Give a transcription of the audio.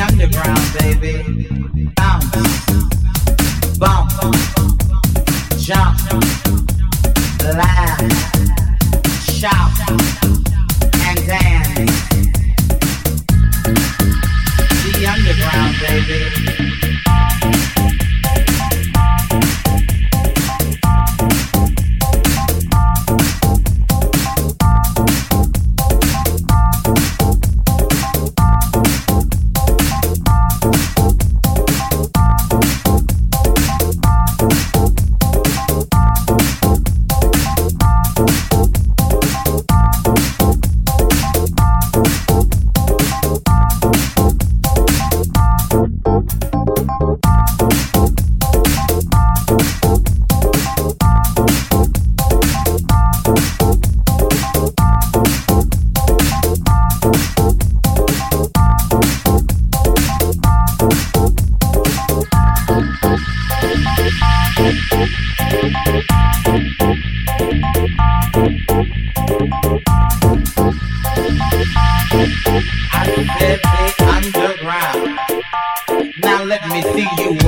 underground, baby. Bounce, bounce. I play the underground. Now let me see you.